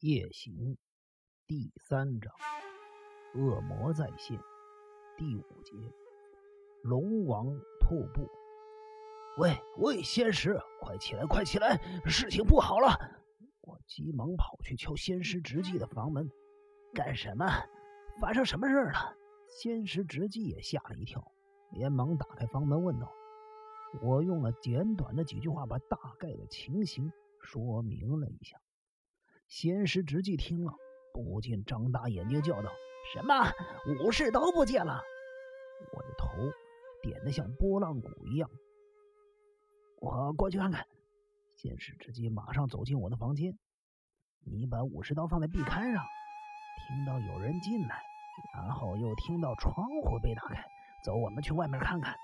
夜行第三章，恶魔再现第五节，龙王瀑布。喂喂，仙师，快起来，快起来，事情不好了！我急忙跑去敲仙师直纪的房门。干什么？发生什么事了？仙师直纪也吓了一跳，连忙打开房门问道。我用了简短的几句话，把大概的情形说明了一下。仙师直纪听了，不禁张大眼睛叫道：“什么武士刀不见了？”我的头点得像拨浪鼓一样。我过去看看。仙师直纪马上走进我的房间。你把武士刀放在壁龛上，听到有人进来，然后又听到窗户被打开。走，我们去外面看看。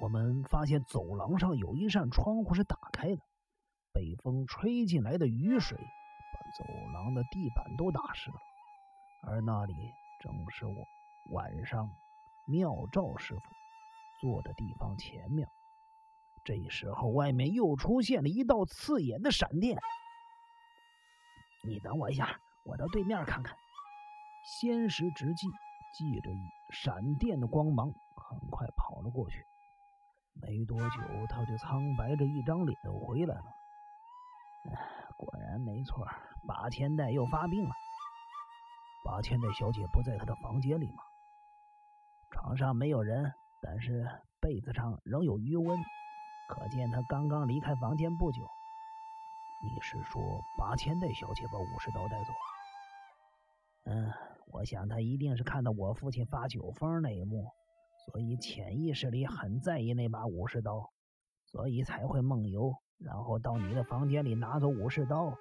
我们发现走廊上有一扇窗户是打开的。北风吹进来的雨水把走廊的地板都打湿了，而那里正是我晚上妙照师傅坐的地方前面。这时候，外面又出现了一道刺眼的闪电。你等我一下，我到对面看看。仙石直记记着闪电的光芒，很快跑了过去。没多久，他就苍白着一张脸回来了。没错，八千代又发病了。八千代小姐不在她的房间里吗？床上没有人，但是被子上仍有余温，可见她刚刚离开房间不久。你是说八千代小姐把武士刀带走了？嗯，我想她一定是看到我父亲发酒疯那一幕，所以潜意识里很在意那把武士刀，所以才会梦游。然后到你的房间里拿走武士刀，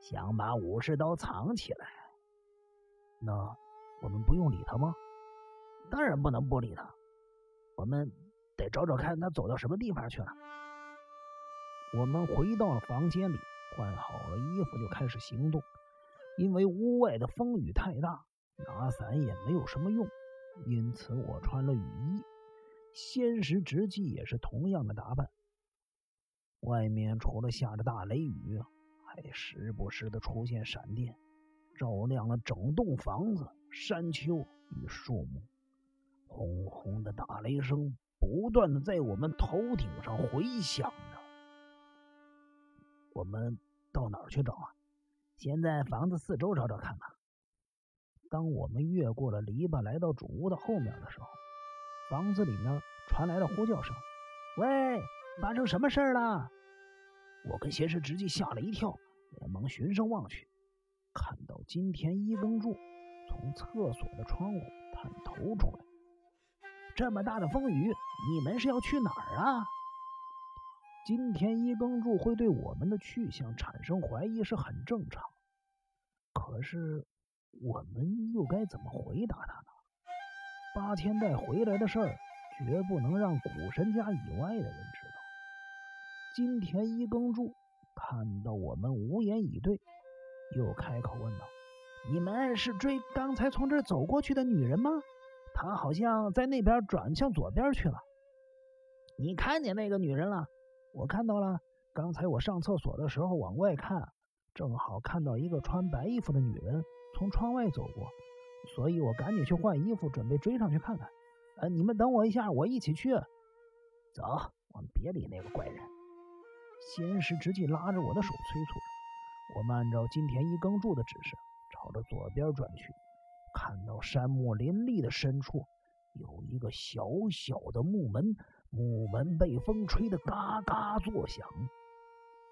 想把武士刀藏起来。那我们不用理他吗？当然不能不理他。我们得找找看他走到什么地方去了。我们回到了房间里，换好了衣服就开始行动。因为屋外的风雨太大，拿伞也没有什么用，因此我穿了雨衣。仙石直纪也是同样的打扮。外面除了下着大雷雨，时不时的出现闪电，照亮了整栋房子、山丘与树木。轰轰的打雷声不断的在我们头顶上回响着。我们到哪儿去找啊？先在房子四周找找看吧。当我们越过了篱笆，来到主屋的后面的时候，房子里面传来了呼叫声：“喂！”发生什么事了？我跟仙师直接吓了一跳，连忙循声望去，看到金田一耕助从厕所的窗户探头出来。这么大的风雨，你们是要去哪儿啊？金田一耕助会对我们的去向产生怀疑是很正常，可是我们又该怎么回答他呢？八千代回来的事儿，绝不能让古神家以外的人知道。金田一耕助看到我们无言以对，又开口问道：“你们是追刚才从这儿走过去的女人吗？她好像在那边转向左边去了。你看见那个女人了？我看到了。刚才我上厕所的时候往外看，正好看到一个穿白衣服的女人从窗外走过，所以我赶紧去换衣服，准备追上去看看。呃，你们等我一下，我一起去。走，我们别理那个怪人。”仙石直接拉着我的手催促着，我们按照金田一耕助的指示，朝着左边转去。看到山木林立的深处有一个小小的木门，木门被风吹得嘎嘎作响。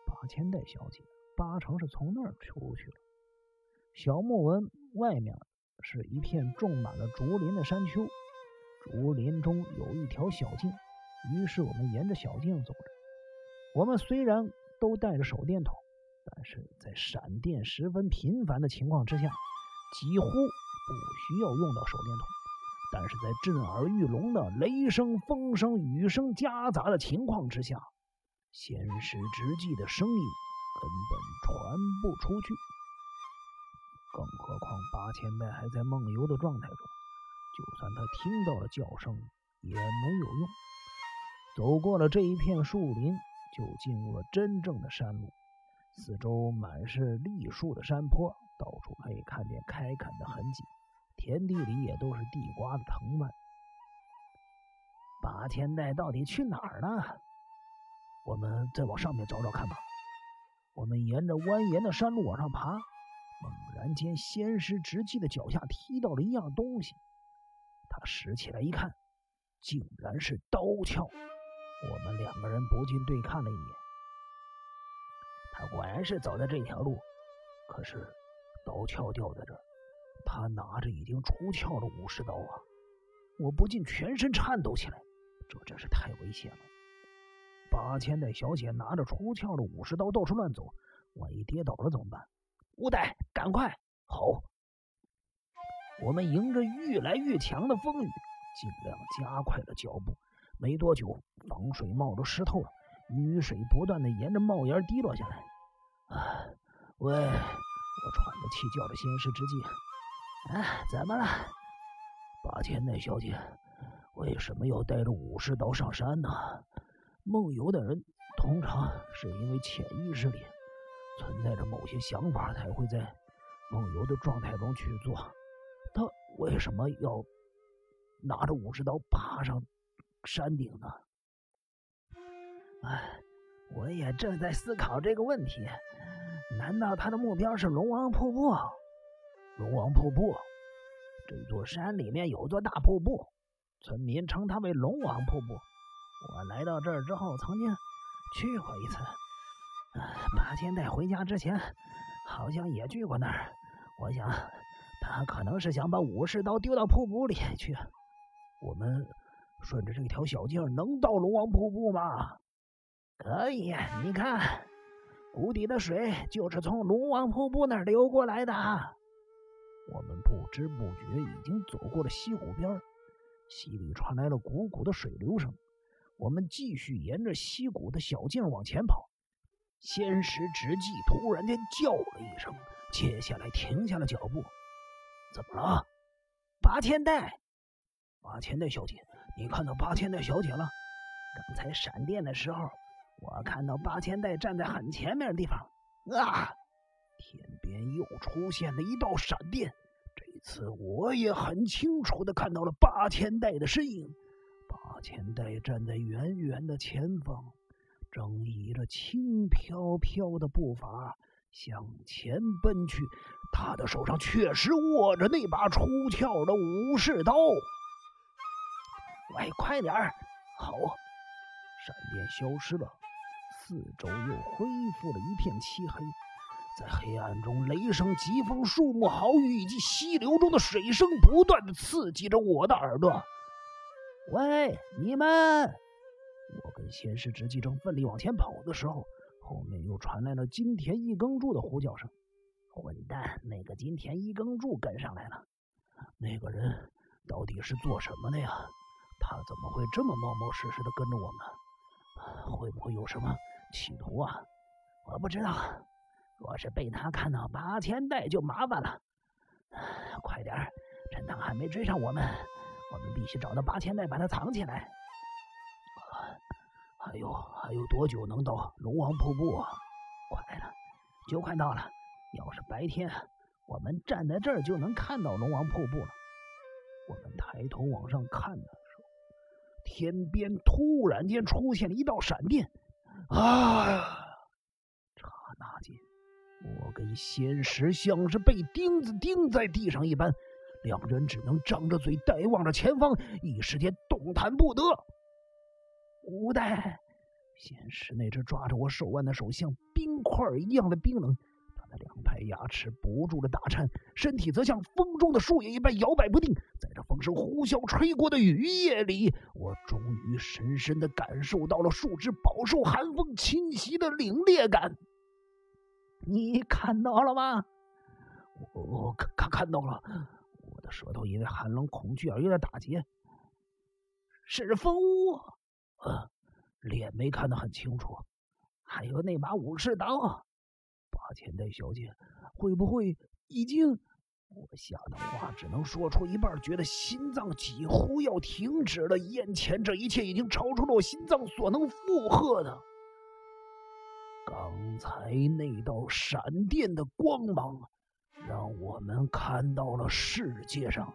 八千代小姐八成是从那儿出去了。小木门外面是一片种满了竹林的山丘，竹林中有一条小径，于是我们沿着小径走着。我们虽然都带着手电筒，但是在闪电十分频繁的情况之下，几乎不需要用到手电筒。但是在震耳欲聋的雷声、风声、雨声夹杂的情况之下，仙石直纪的声音根本传不出去。更何况八千代还在梦游的状态中，就算他听到了叫声也没有用。走过了这一片树林。就进入了真正的山路，四周满是栗树的山坡，到处可以看见开垦的痕迹，田地里也都是地瓜的藤蔓。八千代到底去哪儿了？我们再往上面找找看吧。我们沿着蜿蜒的山路往上爬，猛然间，仙师直击的脚下踢到了一样东西。他拾起来一看，竟然是刀鞘。我们两个人不禁对看了一眼。他果然是走的这条路，可是刀鞘掉在这儿，他拿着已经出鞘的武士刀啊！我不禁全身颤抖起来，这真是太危险了。八千代小姐拿着出鞘的武士刀到处乱走，万一跌倒了怎么办？五代，赶快！好！我们迎着越来越强的风雨，尽量加快了脚步。没多久，防水帽都湿透了。雨水不断的沿着帽檐滴落下来。啊，喂！我喘着气叫着仙师之际，啊，怎么了？八千代小姐，为什么要带着武士刀上山呢？梦游的人通常是因为潜意识里存在着某些想法，才会在梦游的状态中去做。他为什么要拿着武士刀爬上山顶呢？哎，我也正在思考这个问题。难道他的目标是龙王瀑布？龙王瀑布，这座山里面有座大瀑布，村民称它为龙王瀑布。我来到这儿之后，曾经去过一次。八千代回家之前，好像也去过那儿。我想，他可能是想把武士刀丢到瀑布里去。我们顺着这条小径能到龙王瀑布吗？可以，你看，谷底的水就是从龙王瀑布那儿流过来的。我们不知不觉已经走过了溪谷边，溪里传来了汩汩的水流声。我们继续沿着溪谷的小径往前跑。仙石直纪突然间叫了一声，接下来停下了脚步。怎么了？八千代，八千代小姐，你看到八千代小姐了？刚才闪电的时候。我看到八千代站在很前面的地方，啊！天边又出现了一道闪电，这次我也很清楚的看到了八千代的身影。八千代站在远远的前方，正以着轻飘飘的步伐向前奔去，他的手上确实握着那把出鞘的武士刀。喂，快点儿！好，闪电消失了。四周又恢复了一片漆黑，在黑暗中，雷声、疾风、树木豪雨以及溪流中的水声不断的刺激着我的耳朵。喂，你们！我跟仙师直纪正奋力往前跑的时候，后面又传来了金田一耕助的呼叫声。混蛋，那个金田一耕助跟上来了。那个人到底是做什么的呀？他怎么会这么冒冒失失的跟着我们？会不会有什么？企图啊！我不知道，若是被他看到八千代就麻烦了。快点，趁他还没追上我们，我们必须找到八千代，把他藏起来。还有还有多久能到龙王瀑布啊？快了，就快到了。要是白天，我们站在这儿就能看到龙王瀑布了。我们抬头往上看的，天边突然间出现了一道闪电。啊！刹那间，我跟仙石像是被钉子钉在地上一般，两人只能张着嘴呆望着前方，一时间动弹不得。无代，仙石那只抓着我手腕的手像冰块一样的冰冷。两排牙齿不住的打颤，身体则像风中的树叶一般摇摆不定。在这风声呼啸吹过的雨夜里，我终于深深的感受到了树枝饱受寒风侵袭的凛冽感。你看到了吗？我看看到了。我的舌头因为寒冷恐惧而有点打结。是风屋。呃，脸没看得很清楚。还有那把武士刀。八千代小姐，会不会已经？我吓得话只能说出一半，觉得心脏几乎要停止了。眼前这一切已经超出了我心脏所能负荷的。刚才那道闪电的光芒，让我们看到了世界上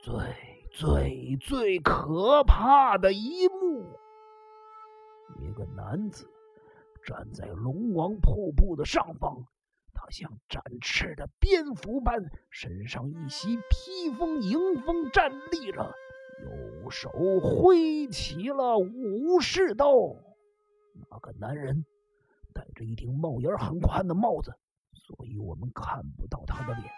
最最最可怕的一幕：一个男子站在龙王瀑布的上方，他像展翅的蝙蝠般，身上一袭披风迎风站立着，右手挥起了武士刀。那个男人。戴着一顶帽檐很宽的帽子，所以我们看不到他的脸，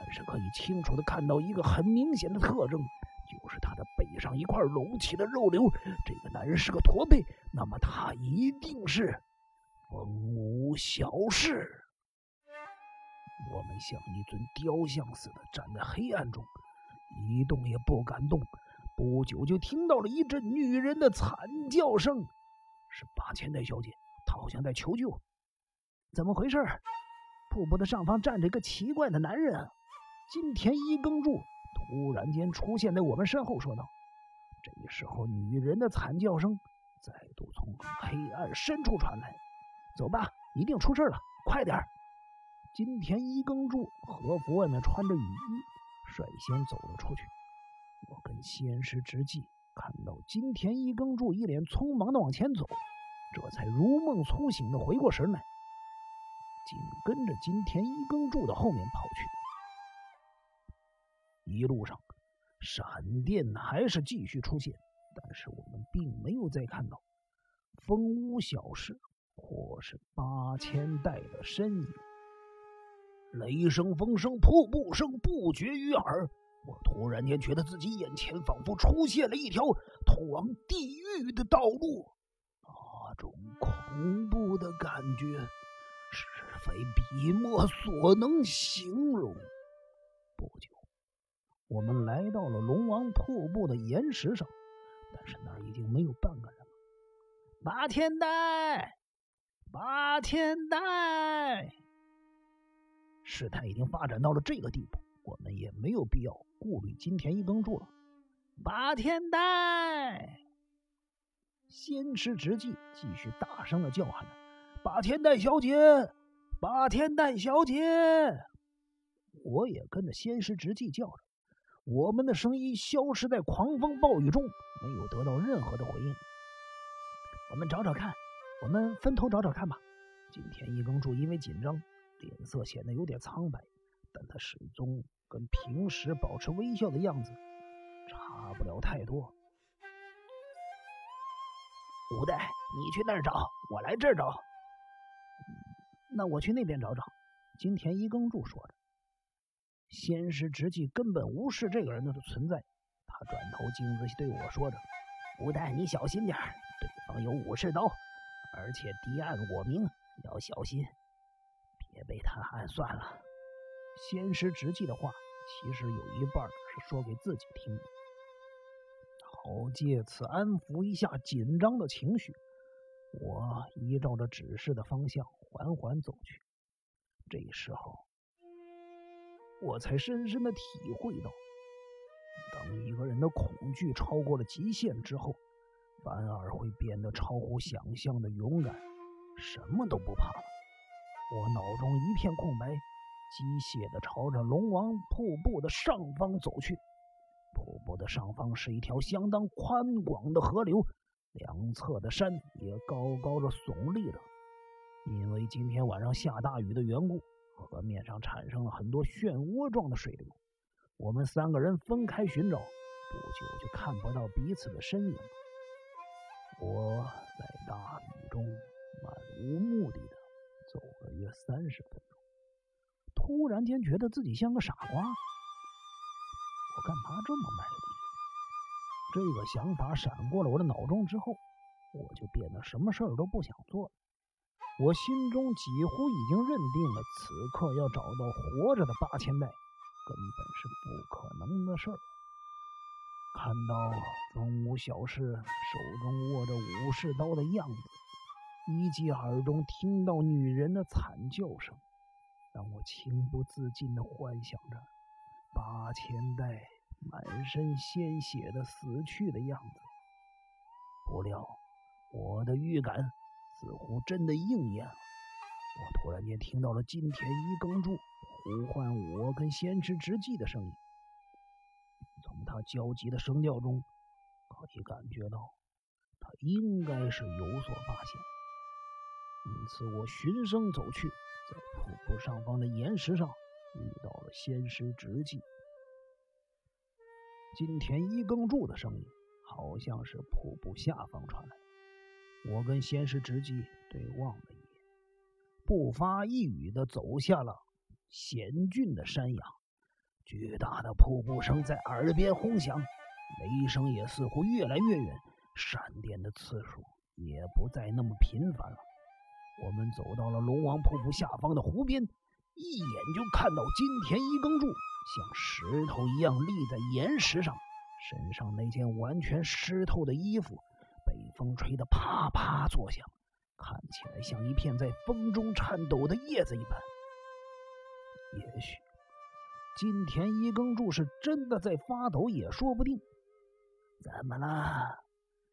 但是可以清楚的看到一个很明显的特征，就是他的背上一块隆起的肉瘤。这个男人是个驼背，那么他一定是风无小事。我们像一尊雕像似的站在黑暗中，一动也不敢动。不久就听到了一阵女人的惨叫声，是八千代小姐。她好像在求救，怎么回事？瀑布的上方站着一个奇怪的男人。金田一耕助突然间出现在我们身后，说道：“这时候，女人的惨叫声再度从黑暗深处传来。走吧，一定出事了，快点！”金田一耕助和服外面穿着雨衣，率先走了出去。我跟仙师直纪看到金田一耕助一脸匆忙的往前走。这才如梦初醒的回过神来，紧跟着金田一耕助的后面跑去。一路上，闪电还是继续出现，但是我们并没有再看到风屋小事或是八千代的身影。雷声、风声、瀑布声不绝于耳。我突然间觉得自己眼前仿佛出现了一条通往地狱的道路。那种恐怖的感觉，是非笔墨所能形容。不久，我们来到了龙王瀑布的岩石上，但是那儿已经没有半个人了。八千代，八千代，事态已经发展到了这个地步，我们也没有必要顾虑金田一耕助了。八千代。仙师直纪继续大声的叫喊着：“八天代小姐，八天代小姐！”我也跟着仙师直纪叫着，我们的声音消失在狂风暴雨中，没有得到任何的回应。我们找找看，我们分头找找看吧。金田一耕助因为紧张，脸色显得有点苍白，但他始终跟平时保持微笑的样子，差不了太多。五代，你去那儿找，我来这儿找。那我去那边找找。金田一耕助说着，先是直纪根本无视这个人的存在。他转头镜子对我说着：“五代，你小心点对方有武士刀，而且敌暗我明，要小心，别被他暗算了。”先师直纪的话，其实有一半是说给自己听。好借此安抚一下紧张的情绪，我依照着指示的方向缓缓走去。这时候，我才深深的体会到，当一个人的恐惧超过了极限之后，反而会变得超乎想象的勇敢，什么都不怕了。我脑中一片空白，机械的朝着龙王瀑布的上方走去。瀑布的上方是一条相当宽广的河流，两侧的山也高高的耸立着。因为今天晚上下大雨的缘故，河面上产生了很多漩涡状的水流。我们三个人分开寻找，不久就看不到彼此的身影。我在大雨中漫无目的的走了约三十分钟，突然间觉得自己像个傻瓜。我干嘛这么卖力？这个想法闪过了我的脑中之后，我就变得什么事儿都不想做了。我心中几乎已经认定了，此刻要找到活着的八千代，根本是不可能的事儿。看到风无小士手中握着武士刀的样子，以及耳中听到女人的惨叫声，让我情不自禁地幻想着。八千代满身鲜血的死去的样子，不料我的预感似乎真的应验了。我突然间听到了金田一耕助呼唤我跟先知直纪的声音，他焦急的声调中，可以感觉到他应该是有所发现。因此，我循声走去，在瀑布上方的岩石上遇到了仙师直纪。金田一耕助的声音好像是瀑布下方传来。我跟仙师直纪对望了一眼，不发一语的走下了险峻的山崖。巨大的瀑布声在耳边轰响，雷声也似乎越来越远，闪电的次数也不再那么频繁了。我们走到了龙王瀑布下方的湖边，一眼就看到金田一耕助像石头一样立在岩石上，身上那件完全湿透的衣服。被风吹得啪啪作响，看起来像一片在风中颤抖的叶子一般。也许金田一耕助是真的在发抖，也说不定。怎么了？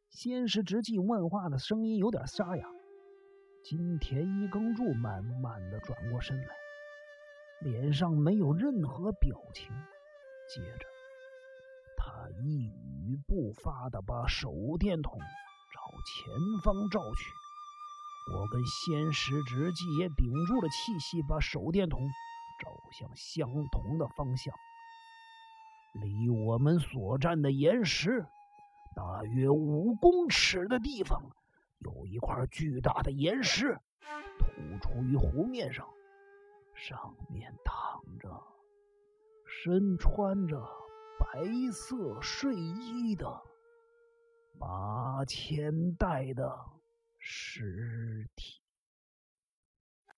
仙石直纪问话的声音有点沙哑。金田一耕助慢慢的转过身来，脸上没有任何表情。接着，他一语不发的把手电筒。朝前方照去，我跟仙石直纪也屏住了气息，把手电筒向相同的方向。离我们所站的岩石大约五公尺的地方，有一块巨大的岩石突出于湖面上，上面躺着身穿着白色睡衣的。八千代的尸体。